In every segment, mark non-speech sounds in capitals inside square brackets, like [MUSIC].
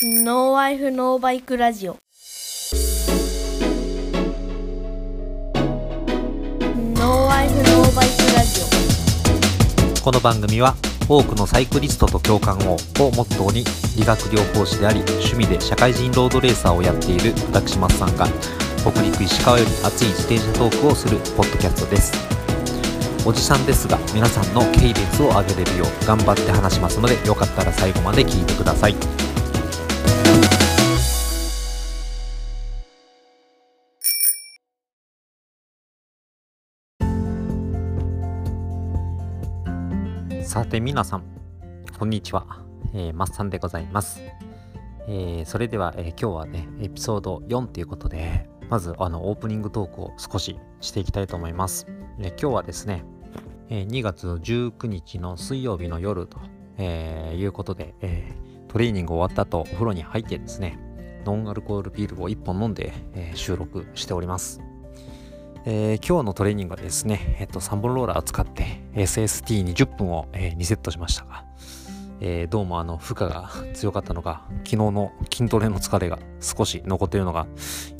No Wife No Bike ラジオ。 No Wife No Bike ラジオ。この番組は多くのサイクリストと共感ををモットーに理学療法士であり趣味で社会人ロードレーサーをやっている私松さんが北陸石川より熱い自転車トークをするポッドキャストです。おじさんですが皆さんのケイデンスを上げれるよう頑張って話しますのでよかったら最後まで聞いてください。さて皆さんこんにちは、えー、マッサンでございます、えーそれでは、えー今日はねエピソード4ということでまずあのオープニングトークを少ししていきたいと思います、え今日はですね、え2月19日の水曜日の夜と、えいうことで、えトレーニング終わった後お風呂に入ってですねノンアルコールビールを1本飲んで、え収録しております。えー今日のトレーニングはですね、えっと、3本ローラーを使って SST20 分を、えー2セットしましたが、えーどうもあの負荷が強かったのか昨日の筋トレの疲れが少し残っているのが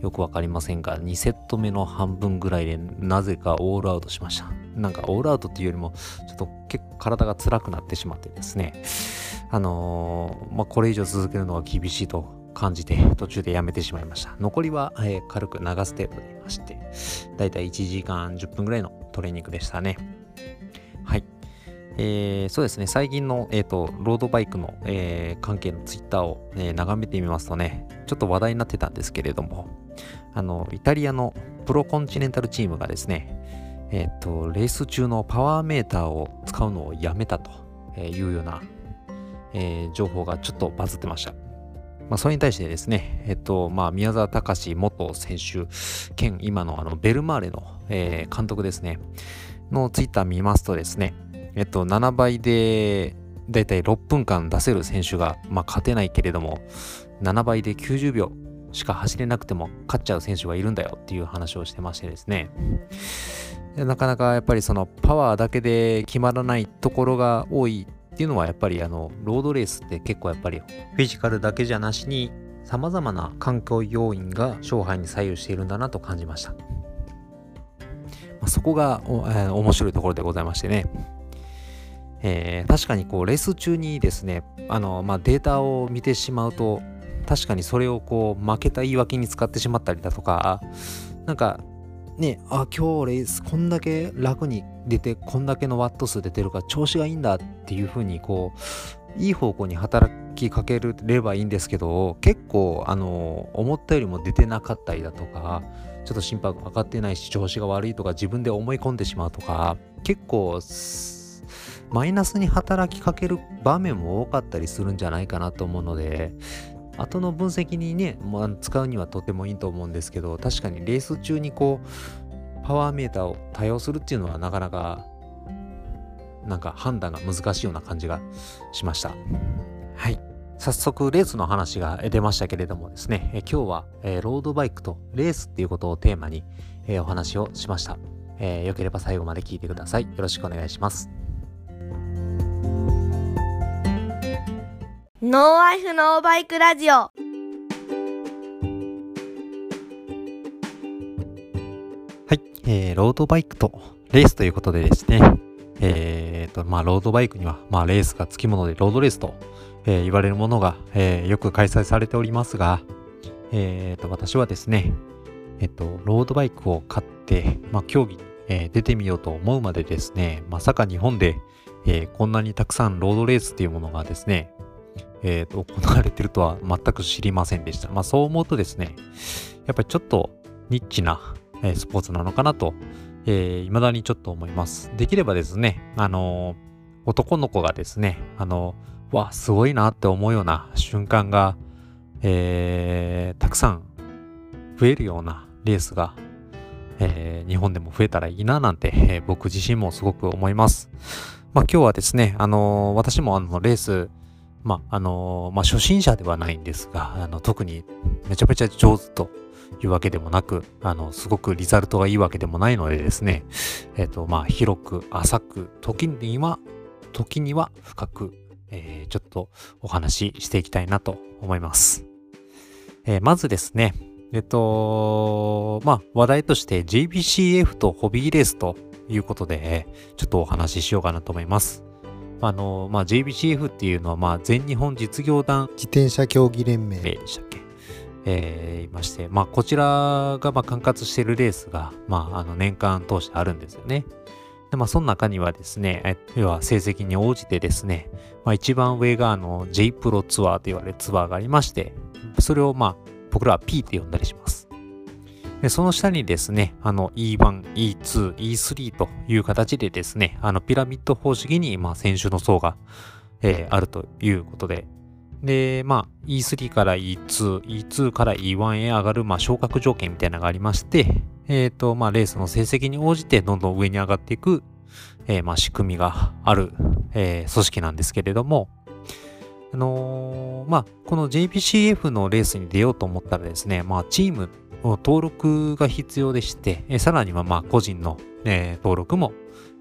よくわかりませんが2セット目の半分ぐらいでなぜかオールアウトしました。なんかオールアウトっていうよりもちょっと結構体が辛くなってしまってですね。あのーまあこれ以上続けるのは厳しいと感じて途中でやめてしまいました。残りは、えー軽く流す程度で走ってだいたい1時間10分ぐらいのトレーニングでしたね。はい。えーそうですね。最近の、えー、とロードバイクの、えー関係のツイッターを、えー眺めてみますとねちょっと話題になってたんですけれどもあのイタリアのプロコンチネンタルチームがですねえっ、とレース中のパワーメーターを使うのをやめたというような、えー情報がちょっとバズってました。まあ、それに対してですね、えっと、まあ、宮沢隆元選手兼今のあのベルマーレの、えー監督ですね、のツイッター見ますとですね、えっと、7倍でだいたい6分間出せる選手が、まあ、勝てないけれども、7倍で90秒しか走れなくても勝っちゃう選手がいるんだよっていう話をしてましてですね、なかなかやっぱりそのパワーだけで決まらないところが多いっていうのはやっぱりあのロードレースって結構やっぱりフィジカルだけじゃなしに様々な環境要因が勝敗に左右しているんだなと感じました。そこが、おえー面白いところでございましてね。えー確かにこうレース中にですねあの、まあ、データを見てしまうと確かにそれをこう負けた言い訳に使ってしまったりだとかなんかねあ今日レースこんだけ楽に出てこんだけのワット数出てるから調子がいいんだっていう風にこういい方向に働きかければいいんですけど結構あの思ったよりも出てなかったりだとかちょっと心拍上がってないし調子が悪いとか自分で思い込んでしまうとか結構マイナスに働きかける場面も多かったりするんじゃないかなと思うので後の分析にね、まあ、使うにはとてもいいと思うんですけど確かにレース中にこうパワーメーターを多用するっていうのはなかなかなんか判断が難しいような感じがしました。はい。早速レースの話が出ましたけれどもですねえ今日は、えーロードバイクとレースっていうことをテーマに、えお話をしました、えーよければ最後まで聞いてください。よろしくお願いします。ノーワイフノーバイクラジオ。はい、えー、ロードバイクとレースということでですね、えーと、まあ、ロードバイクには、まあ、レースがつきもので、ロードレースと、えー言われるものが、えーよく開催されておりますが、えーと、私はですね、えっと、ロードバイクを買って、まあ、競技に、えー出てみようと思うまでですね、まさか日本で、えーこんなにたくさんロードレースっていうものがですね、えーと、行われてるとは全く知りませんでした。まあ、そう思うとですね、やっぱりちょっとニッチな、えースポーツなのかなと、えー、未だにちょっと思います。できればですね、あのー男の子がですね、あのーわ、すごいなって思うような瞬間が、えーたくさん増えるようなレースが、えー日本でも増えたらいいななんて、えー僕自身もすごく思います。まあ今日はですね、あのー私もあのレース、まああのまあ初心者ではないんですが、あの特にめちゃめちゃ上手というわけでもなく、あの、すごくリザルトがいいわけでもないのでですね、えっ、と、まあ、広く、浅く、時には、時には深く、えー、ちょっとお話ししていきたいなと思います。えー、まずですね、えっと、まあ、話題として JBCF とホビーレースということで、ちょっとお話ししようかなと思います。あの、まあ、JBCF っていうのは、まあ、全日本実業団自転車競技連盟でしたっけえー、いまして、まあ、こちらが、まあ、管轄しているレースが、まあ、あの、年間通してあるんですよね。で、まあ、その中にはですね、要は成績に応じてですね、まあ、一番上が、あの、J プロツアーと言われるツアーがありまして、それを、まあ、僕らは P って呼んだりします。で、その下にですね、あの E1、E2、E3 という形でですね、あのピラミッド方式に、まあ、選手の層が、えー、あるということで、で、まあ、E3 から E2、E2 から E1 へ上がる、まあ、昇格条件みたいなのがありまして、えっ、ー、と、まあ、レースの成績に応じてどんどん上に上がっていく、えー、まあ、仕組みがある、えー、組織なんですけれども、あのー、まあ、この JPCF のレースに出ようと思ったらですね、まあ、チーム登録が必要でして、さらにはまあ個人の、え登録も、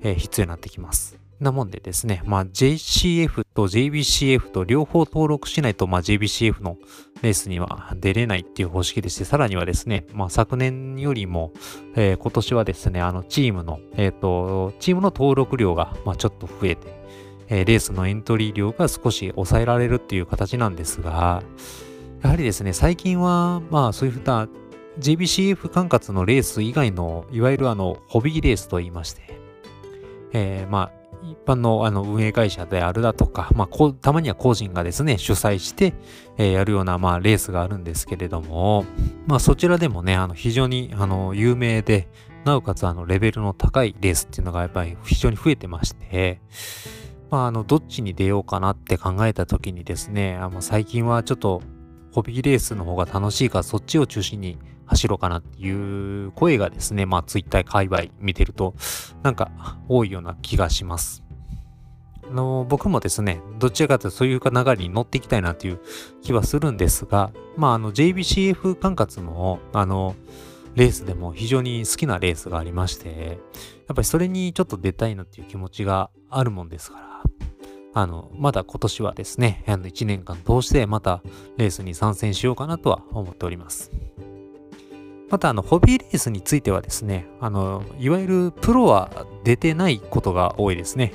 必要になってきます。なもんでですね、まあ、JCF と JBCF と両方登録しないと、まあ、JBCF のレースには出れないっていう方式でして、さらにはですね、まあ、昨年よりも、えー、今年はですね、あの、チームの、えっ、ー、と、チームの登録量が、まあ、ちょっと増えて、えー、レースのエントリー量が少し抑えられるっていう形なんですが、やはりですね、最近は、まあ、そういうふうな JBCF 管轄のレース以外の、いわゆるあの、ホビーレースと言いまして、えー、まあ、一般のあの運営会社であるだとか、まあ、たまには個人がですね、主催して、えー、やるような、まあ、レースがあるんですけれども、まあ、そちらでもね、あの、非常に、あの、有名で、なおかつ、あの、レベルの高いレースっていうのが、やっぱり非常に増えてまして、まあ、あの、どっちに出ようかなって考えた時にですね、あの、最近はちょっと、ホビーレースの方が楽しいから、そっちを中心に走ろうかなっていう声がですね、まあツイッター界隈見てると、なんか多いような気がします。あの僕もですね、どちらかというとそういう流れに乗っていきたいなという気はするんですが、まああの JBCF 管轄のあのレースでも非常に好きなレースがありまして、やっぱりそれにちょっと出たいなっていう気持ちがあるもんですから、あの、まだ今年はですね、あの1年間通してまたレースに参戦しようかなとは思っております。また、あの、ホビーレースについてはですね、あの、いわゆるプロは出てないことが多いですね。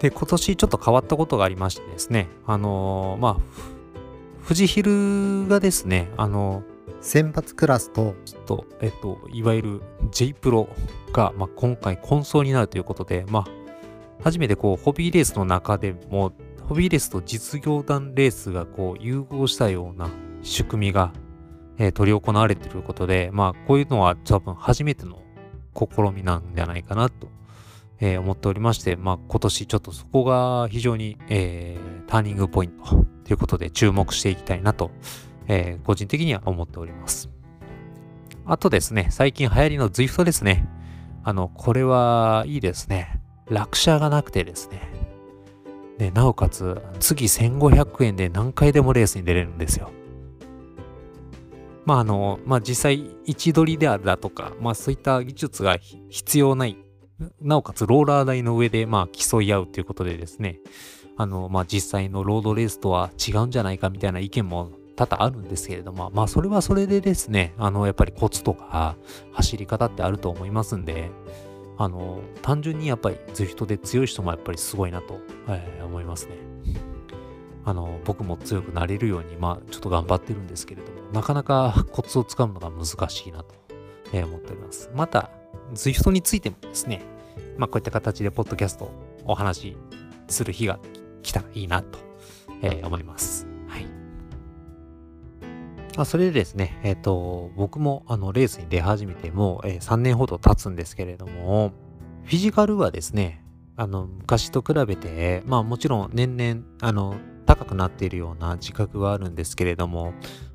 で、今年ちょっと変わったことがありましてですね、あの、まあ、富士ヒルがですね、あの、選抜クラスと、ちょっと、えっと、いわゆる J プロが、まあ、今回混走になるということで、まあ、初めてこう、ホビーレースの中でも、ホビーレースと実業団レースがこう、融合したような仕組みがえー、取り行われていることで、まあ、こういうのは多分初めての試みなんじゃないかなと、えー、思っておりまして、まあ、今年ちょっとそこが非常に、えー、ターニングポイントということで注目していきたいなと、え個人的には思っております。あとですね、最近流行りの ZWIFT ですね。あの、これはいいですね。落車がなくてですね。で、なおかつ、次1500円で何回でもレースに出れるんですよ。まああの、まあ実際位置取りであるだとか、まあそういった技術が必要ない、なおかつローラー台の上でまあ競い合うということでですね、あの、まあ実際のロードレースとは違うんじゃないかみたいな意見も多々あるんですけれども、まあそれはそれでですね、あのやっぱりコツとか走り方ってあると思いますんで、あの、単純にやっぱり ZWIFT で強い人もやっぱりすごいなと、えー、思いますね。あの、僕も強くなれるように、まあ、ちょっと頑張ってるんですけれども、なかなかコツをつかむのが難しいなと、思っております。また、ZWIFT についてもですね、まあ、こういった形でポッドキャストお話しする日が来たらいいなと、え、思います。はい。あそれでですね、えっ、ー、と、僕もあのレースに出始めてもう、え、3年ほど経つんですけれども、フィジカルはですね、あの、昔と比べて、まあもちろん年々、あの、高くなっているような自覚はあるんですけれども、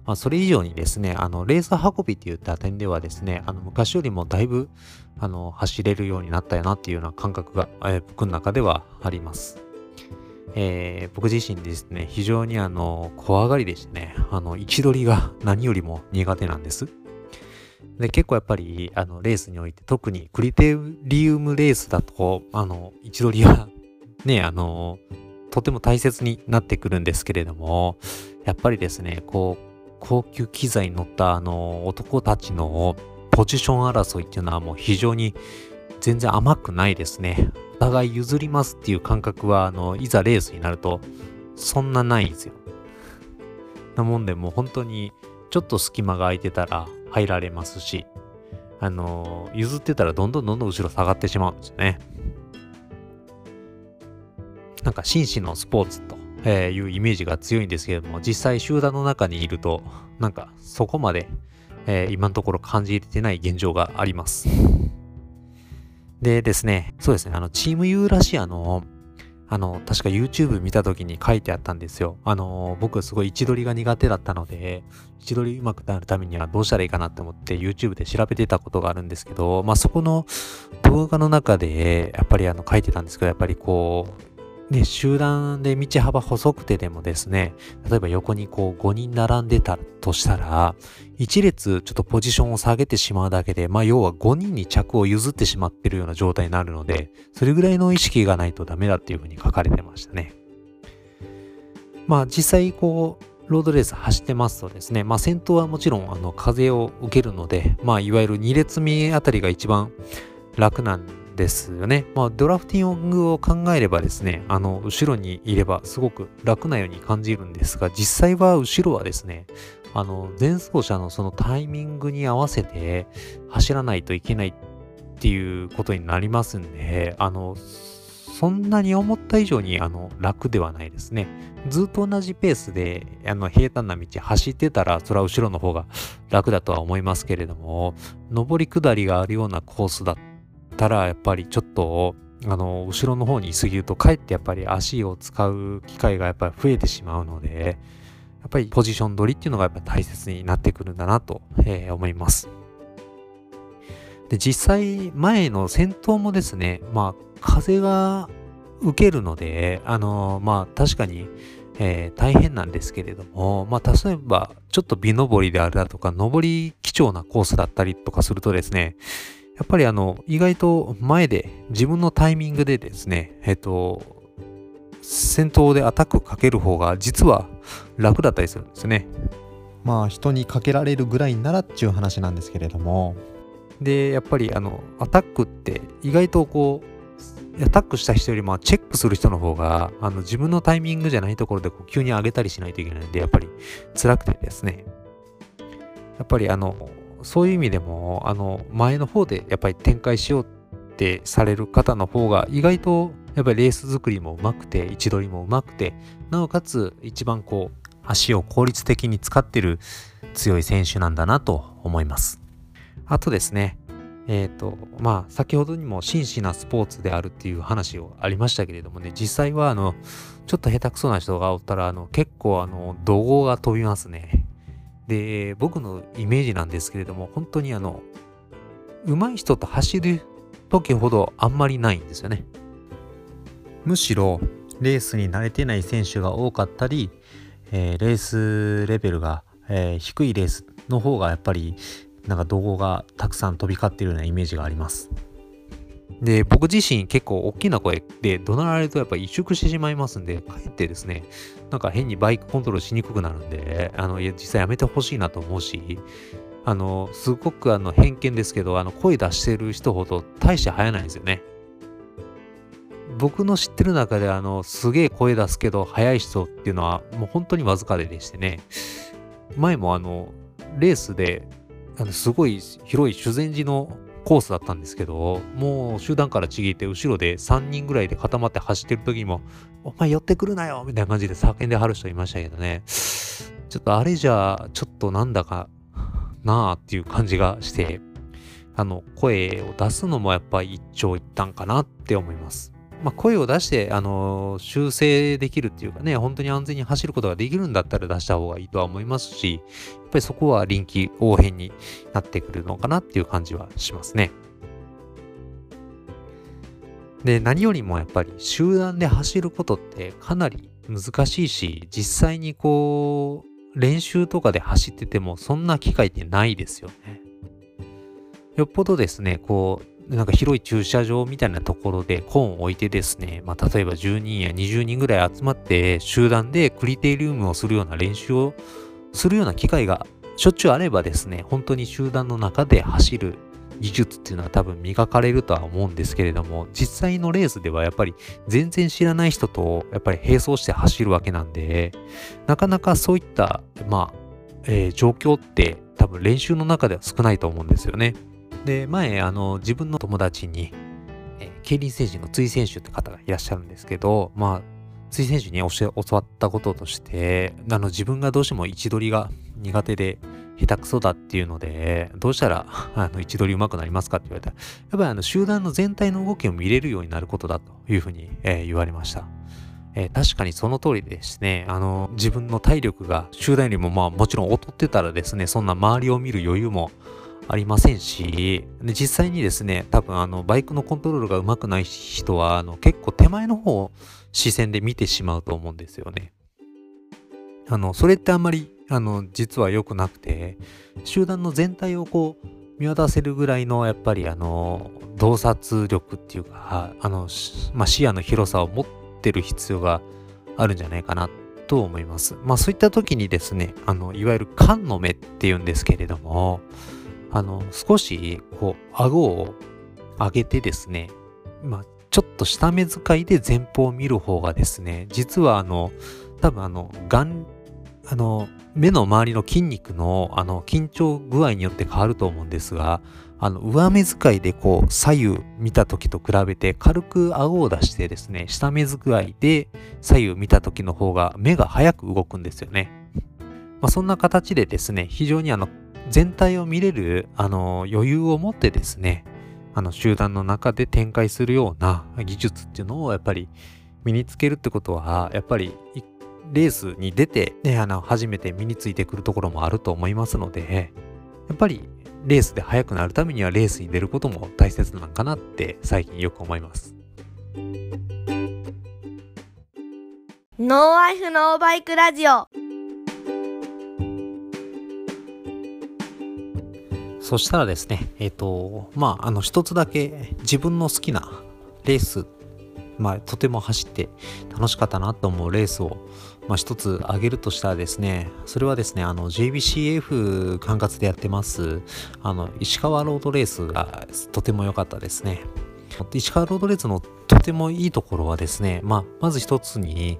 まあ、それ以上にですね、あの、レース運びっていった点ではですね、あの、昔よりもだいぶ、あの、走れるようになったよなっていうような感覚が、えー、僕の中ではあります。えー、僕自身ですね、非常にあの、怖がりでしてね、あの、位置取りが [LAUGHS] 何よりも苦手なんです。で、結構やっぱり、あの、レースにおいて、特にクリテリウムレースだと、あの、位置取りがね、あの、とても大切になってくるんですけれども、やっぱりですね、こう、高級機材に乗ったあの男たちのポジション争いっていうのはもう非常に全然甘くないですね。お互い譲りますっていう感覚は、あの、いざレースになると、そんなないんですよ。なもんで、もう本当に、ちょっと隙間が空いてたら入られますし、あの、譲ってたらどんどんどんどん後ろ下がってしまうんですよね。なんか紳士のスポーツとえー、いうイメージが強いんですけれども、実際集団の中にいると、なんかそこまで、えー、今のところ感じれてない現状があります。でですね、そうですね、あの、チームユーラシアの、あの、確か YouTube 見た時に書いてあったんですよ。あの、僕すごい位置取りが苦手だったので、位置取り上手くなるためにはどうしたらいいかなって思って YouTube で調べてたことがあるんですけど、まあそこの動画の中で、やっぱりあの書いてたんですけど、やっぱりこう、ね、集団で道幅細くてでもですね、例えば横にこう5人並んでたとしたら、1列ちょっとポジションを下げてしまうだけで、まあ要は5人に着を譲ってしまってるような状態になるので、それぐらいの意識がないとダメだっていうふうに書かれてましたね。まあ実際こう、ロードレース走ってますとですね、まあ先頭はもちろんあの風を受けるので、まあいわゆる2列目あたりが一番楽なんですよね。まあ、ドラフティングを考えればですね、あの、後ろにいればすごく楽なように感じるんですが、実際は後ろはですね、あの、前走者のそのタイミングに合わせて走らないといけないっていうことになりますんで、あの、そんなに思った以上にあの楽ではないですね。ずっと同じペースであの平坦な道走ってたら、それは後ろの方が楽だとは思いますけれども、上り下りがあるようなコースだったら、やっぱりちょっと、あの、後ろの方にいすぎると、かえってやっぱり足を使う機会がやっぱり増えてしまうので、やっぱりポジション取りっていうのがやっぱ大切になってくるんだなと、えー、思います。で、実際、前の先頭もですね、まあ、風が受けるので、あの、まあ、確かに、えー、大変なんですけれども、まあ、例えば、ちょっと美登りであるだとか、登り貴重なコースだったりとかするとですね、やっぱりあの、意外と前で自分のタイミングでですね、えっと、先頭でアタックかける方が実は楽だったりするんですね。まあ人にかけられるぐらいならっていう話なんですけれども。で、やっぱりあの、アタックって意外とこう、アタックした人よりもチェックする人の方が、あの自分のタイミングじゃないところでこう急に上げたりしないといけないんで、やっぱり辛くてですね。やっぱりあの、そういう意味でも、あの、前の方でやっぱり展開しようってされる方の方が、意外とやっぱりレース作りもうまくて、位置取りもうまくて、なおかつ一番こう、足を効率的に使ってる強い選手なんだなと思います。あとですね、えっ、ー、と、まあ、先ほどにも真摯なスポーツであるっていう話をありましたけれどもね、実際はあの、ちょっと下手くそな人がおったら、あの、結構あの、怒号が飛びますね。で、僕のイメージなんですけれども、本当にあの、上手い人と走る時ほどあんまりないんですよね。むしろ、レースに慣れてない選手が多かったり、えー、レースレベルが、えー、低いレースの方がやっぱりなんか動画がたくさん飛び交っているようなイメージがあります。で、僕自身結構大きな声で怒鳴られるとやっぱ萎縮してしまいますんで、かえってですね、なんか変にバイクコントロールしにくくなるんで、あの、実際やめてほしいなと思うし、あの、すごくあの偏見ですけど、あの、声出してる人ほど大して速ないんですよね。僕の知ってる中で、あの、すげえ声出すけど速い人っていうのは、もう本当にわずかででしてね、前もあの、レースで、あのすごい広い修善寺のコースだったんですけど、もう集団からちぎって後ろで3人ぐらいで固まって走ってる時にも、お前寄ってくるなよみたいな感じで叫んではる人いましたけどね。ちょっとあれじゃ、ちょっとなんだかなあっていう感じがして、あの、声を出すのもやっぱり一長一短かなって思います。まあ、声を出して、あの、修正できるっていうかね、本当に安全に走ることができるんだったら出した方がいいとは思いますし、やっぱりそこは臨機応変になってくるのかなっていう感じはしますね。で、何よりもやっぱり集団で走ることってかなり難しいし、実際にこう、練習とかで走っててもそんな機会ってないですよね。よっぽどですね、こう、なんか広い駐車場みたいなところでコーンを置いてですね、まあ、例えば10人や20人ぐらい集まって集団でクリテリウムをするような練習をするような機会がしょっちゅうあればですね、本当に集団の中で走る技術っていうのは多分磨かれるとは思うんですけれども、実際のレースではやっぱり全然知らない人とやっぱり並走して走るわけなんで、なかなかそういった、まあ、えー、状況って多分練習の中では少ないと思うんですよね。で、前、あの、自分の友達に、えー、競輪選手の追選手って方がいらっしゃるんですけど、まあ、追選手に教わったこととして、あの、自分がどうしても位置取りが苦手で下手くそだっていうので、どうしたらあの位置取り上手くなりますかって言われたら、やっぱりあの集団の全体の動きを見れるようになることだというふうに、えー、言われました。えー、確かにその通りですね、あの、自分の体力が集団よりもまあもちろん劣ってたらですね、そんな周りを見る余裕もありませんし、で実際にですね、多分あの、バイクのコントロールがうまくない人は、あの、結構手前の方を視線で見てしまうと思うんですよね。あの、それってあんまりあの、実は良くなくて、集団の全体をこう、見渡せるぐらいの、やっぱりあの、洞察力っていうか、あの、まあ、視野の広さを持ってる必要があるんじゃないかなと思います。まあ、そういった時にですね、あの、いわゆる缶の目っていうんですけれども、あの、少し、こう、顎を上げてですね、まあ、ちょっと下目遣いで前方を見る方がですね、実はあの、多分あの、眼、あの、目の周りの筋肉のあの緊張具合によって変わると思うんですが、あの上目遣いでこう左右見た時と比べて軽く顎を出してですね、下目遣いで左右見た時の方が目が早く動くんですよね。まあ、そんな形でですね、非常にあの全体を見れるあの余裕を持ってですね、あの集団の中で展開するような技術っていうのをやっぱり身につけるってことは、やっぱり一レースに出て、ね、あの、初めて身についてくるところもあると思いますので、やっぱりレースで速くなるためにはレースに出ることも大切なのかなって最近よく思います。ノーワイフノーバイクラジオそしたらですね、えっ、ー、と、まあ、あの、一つだけ自分の好きなレース、まあ、とても走って楽しかったなと思うレースをまあ、一つ挙げるとしたらですね、それはですね、あの JBCF 管轄でやってます、あの石川ロードレースがとても良かったですね。石川ロードレースのとてもいいところはですね、まあ、まず一つに、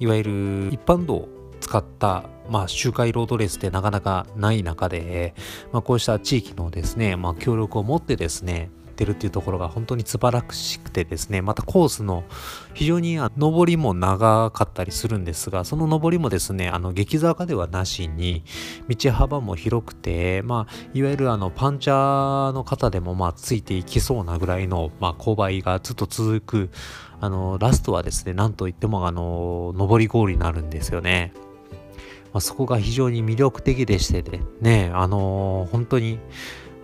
いわゆる一般道を使った、まあ、周回ロードレースってなかなかない中で、まあ、こうした地域のですね、まあ、協力を持ってですね、ってるっていうところが本当に素晴らしくてですね、またコースの非常に上りも長かったりするんですが、その上りもですね、あの激坂ではなしに、道幅も広くて、まあ、いわゆるあのパンチャーの方でもまあついていきそうなぐらいの、まあ、勾配がずっと続く、あの、ラストはですね、なんといってもあの、上りゴールになるんですよね。まあ、そこが非常に魅力的でしてね、あのー、本当に、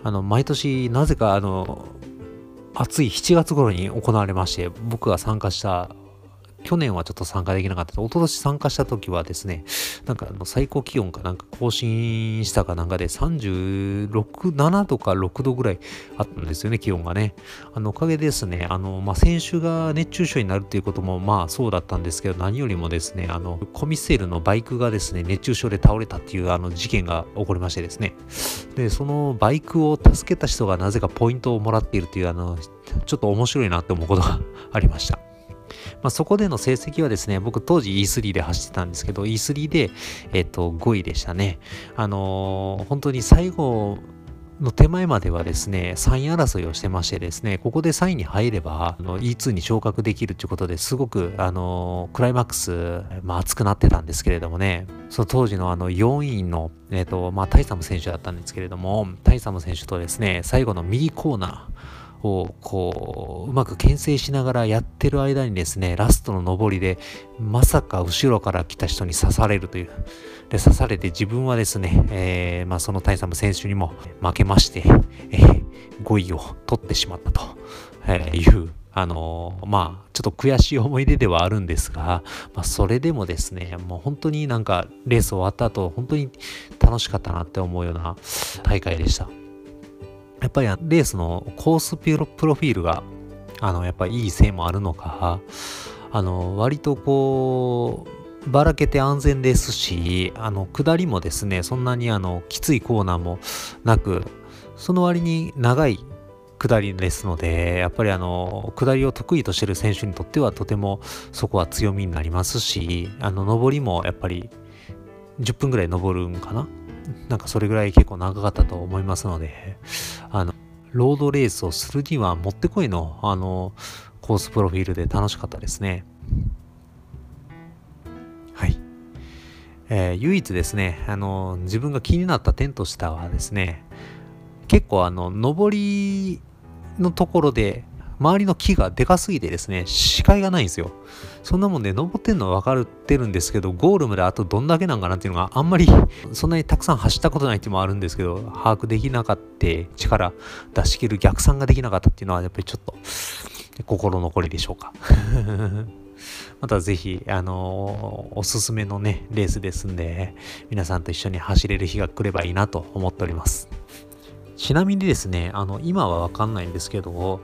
あの、毎年、なぜか、あの、暑い7月頃に行われまして、僕が参加した去年はちょっと参加できなかった。一昨年参加した時はですね、なんかあの最高気温かなんか更新したかなんかで36、7度か6度ぐらいあったんですよね、気温がね。あのおかげですね、あの、まあ、選手が熱中症になるっていうこともまあそうだったんですけど、何よりもですね、あの、コミセールのバイクがですね、熱中症で倒れたっていうあの事件が起こりましてですね。で、そのバイクを助けた人がなぜかポイントをもらっているというあの、ちょっと面白いなって思うことがありました。まあ、そこでの成績はですね、僕当時 E3 で走ってたんですけど、E3 で、えっと、5位でしたね。あのー、本当に最後の手前まではですね、3位争いをしてましてですね、ここで3位に入れば、あの E2 に昇格できるということですごく、あのクライマックス、まあ、熱くなってたんですけれどもね、その当時のあの4位の、えっ、と、まあ、タイサム選手だったんですけれども、タイサム選手とですね、最後の右コーナー、をこううまく牽制しながらやってる間にですねラストの上りでまさか後ろから来た人に刺されるというで刺されて自分はですね、えー、まあ、そのタイサム選手にも負けまして、えー、5位を取ってしまったと、えいう、あの、まあ、ちょっと悔しい思い出ではあるんですが、まあ、それでもですね、もう本当になんかレース終わった後、本当に楽しかったなって思うような大会でした。やっぱりレースのコースプロフィールが、あの、やっぱりいいせいもあるのか、あの、割とこう、ばらけて安全ですし、あの、下りもですね、そんなにあの、きついコーナーもなく、その割に長い下りですので、やっぱりあの、下りを得意としてる選手にとってはとてもそこは強みになりますし、あの、上りもやっぱり10分ぐらい登るんかななんかそれぐらい結構長かったと思いますので、あの、ロードレースをするにはもってこいの、あの、コースプロフィールで楽しかったですね。はい。えー、唯一ですね、あの、自分が気になった点としてはですね、結構あの、上りのところで、周りの木がでかすぎてですね、視界がないんですよ。そんなもんで、ね、登ってんのは分かってるんですけど、ゴールまであとどんだけなんかなっていうのがあんまり、[LAUGHS] そんなにたくさん走ったことないっていうのもあるんですけど、把握できなかった、力出し切る逆算ができなかったっていうのは、やっぱりちょっと、心残りでしょうか。[LAUGHS] またぜひ、あのー、おすすめのね、レースですんで、皆さんと一緒に走れる日が来ればいいなと思っております。ちなみにですね、あの、今はわかんないんですけど、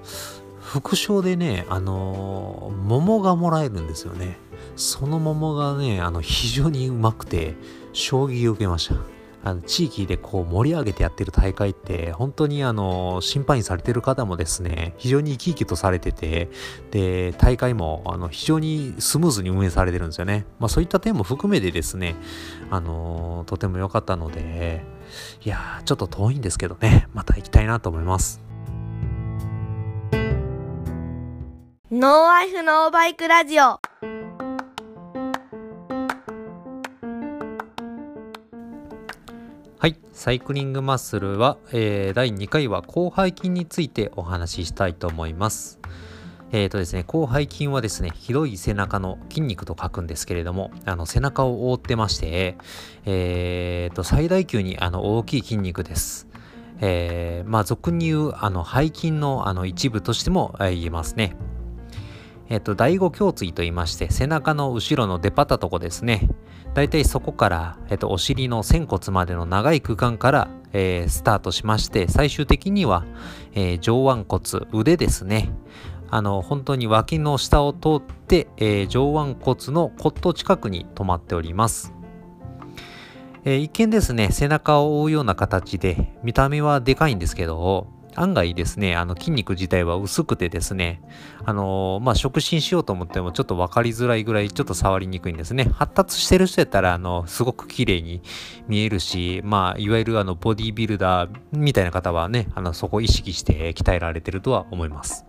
副賞でね、あの、桃がもらえるんですよね。その桃がね、あの、非常にうまくて、衝撃を受けました。あの地域でこう盛り上げてやってる大会って本当にあの審判員されてる方もですね非常に生き生きとされててで大会もあの非常にスムーズに運営されてるんですよねまあそういった点も含めてですねあのとても良かったのでいやちょっと遠いんですけどねまた行きたいなと思いますノーアイフノーバイクラジオはい、サイクリングマッスルは、えー、第2回は広背筋についてお話ししたいと思います。えーとですね、広背筋はですね、広い背中の筋肉と書くんですけれども、あの背中を覆ってまして、えーと、最大級にあの大きい筋肉です。えー、まあ俗に言うあの背筋のあの一部としても言えますね。えっ、と、第五胸椎と言いまして、背中の後ろの出っ張ったとこですね。だいたいそこから、えっ、と、お尻の仙骨までの長い区間から、えー、スタートしまして、最終的には、え、上腕骨、腕ですね。あの、本当に脇の下を通って、え、上腕骨の骨頭近くに止まっております。え一見ですね、背中を覆うような形で、見た目はでかいんですけど、案外ですね、あの筋肉自体は薄くてですね、あのー、まあ、触診しようと思ってもちょっと分かりづらいぐらいちょっと触りにくいんですね。発達してる人やったら、あの、すごく綺麗に見えるし、まあ、いわゆるあの、ボディビルダーみたいな方はね、あの、そこを意識して鍛えられてるとは思います。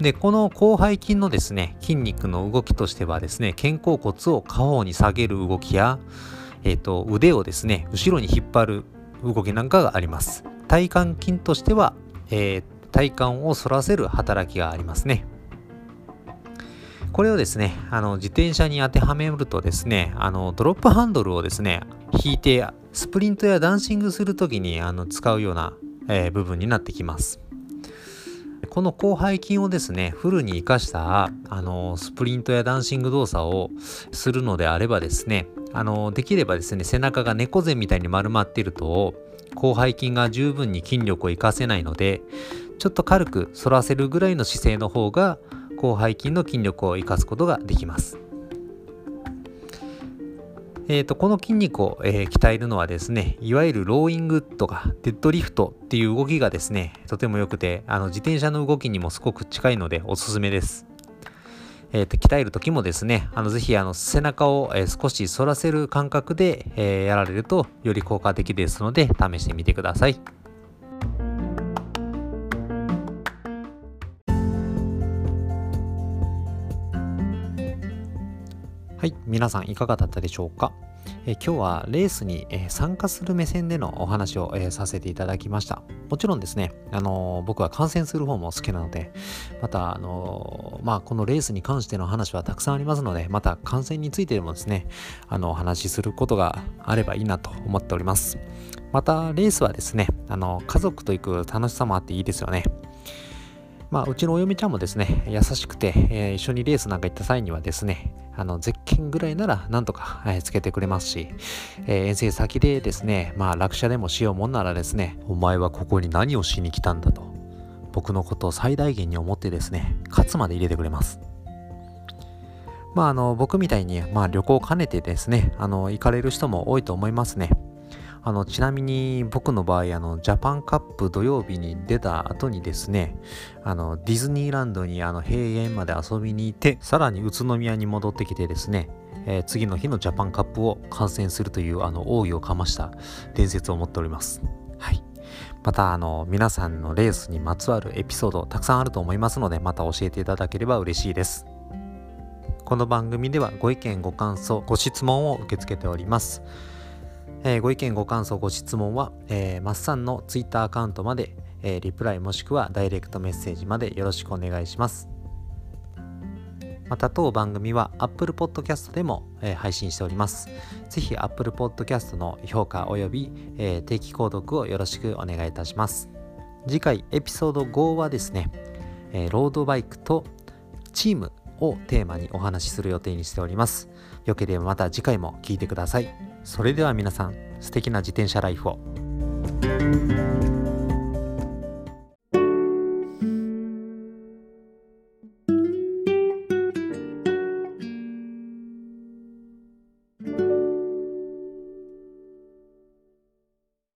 で、この広背筋のですね、筋肉の動きとしてはですね、肩甲骨を下方に下げる動きや、えっ、ー、と、腕をですね、後ろに引っ張る動きなんかがあります。体幹筋としては、えー、体幹を反らせる働きがありますね。これをですね、あの自転車に当てはめるとですね、あのドロップハンドルをですね、引いてスプリントやダンシングするときにあの使うような、えー、部分になってきます。この広背筋をですね、フルに活かしたあのスプリントやダンシング動作をするのであればですね、あのできればですね、背中が猫背みたいに丸まっていると、広背筋が十分に筋力を活かせないので、ちょっと軽く反らせるぐらいの姿勢の方が、広背筋の筋力を生かすことができます。えーと、この筋肉を、えー、鍛えるのはですね、いわゆるローイングとかデッドリフトっていう動きがですね、とても良くて、あの自転車の動きにもすごく近いのでおすすめです。えー、と鍛える時もですね、あのぜひあの背中を、えー、少し反らせる感覚で、えー、やられるとより効果的ですので試してみてください。はい、皆さんいかがだったでしょうか？え今日はレースに、え参加する目線でのお話を、えさせていただきました。もちろんですね、あの僕は観戦する方も好きなので、また、あのまあ、このレースに関しての話はたくさんありますので、また観戦についてでもですね、あのお話しすることがあればいいなと思っております。また、レースはですね、あの家族と行く楽しさもあっていいですよね。まあ、うちのお嫁ちゃんもですね、優しくて、えー、一緒にレースなんか行った際にはですね、あの、ゼッケンぐらいならなんとか、えー、つけてくれますし、えー、遠征先でですね、まあ落車でもしようもんならですね、お前はここに何をしに来たんだと、僕のことを最大限に思ってですね、勝つまで入れてくれます。まああの、僕みたいに、まあ旅行を兼ねてですね、あの、行かれる人も多いと思いますね。あのちなみに僕の場合あのジャパンカップ土曜日に出た後にですねあのディズニーランドにあの閉園まで遊びに行ってさらに宇都宮に戻ってきてですね、えー、次の日のジャパンカップを観戦するというあの奥義をかました伝説を持っております。はい。またあの皆さんのレースにまつわるエピソードたくさんあると思いますのでまた教えていただければ嬉しいです。この番組ではご意見ご感想ご質問を受け付けております。えー、ご意見ご感想ご質問は、えー、マッサンのツイッターアカウントまで、えー、リプライもしくはダイレクトメッセージまでよろしくお願いします。また当番組は Apple Podcast でも、えー、配信しております。ぜひ Apple Podcast の評価及び、えー、定期購読をよろしくお願いいたします。次回エピソード5はですね、えー、ロードバイクとチームをテーマにお話しする予定にしております。よければまた次回も聴いてください。それでは皆さん素敵な自転車ライフを。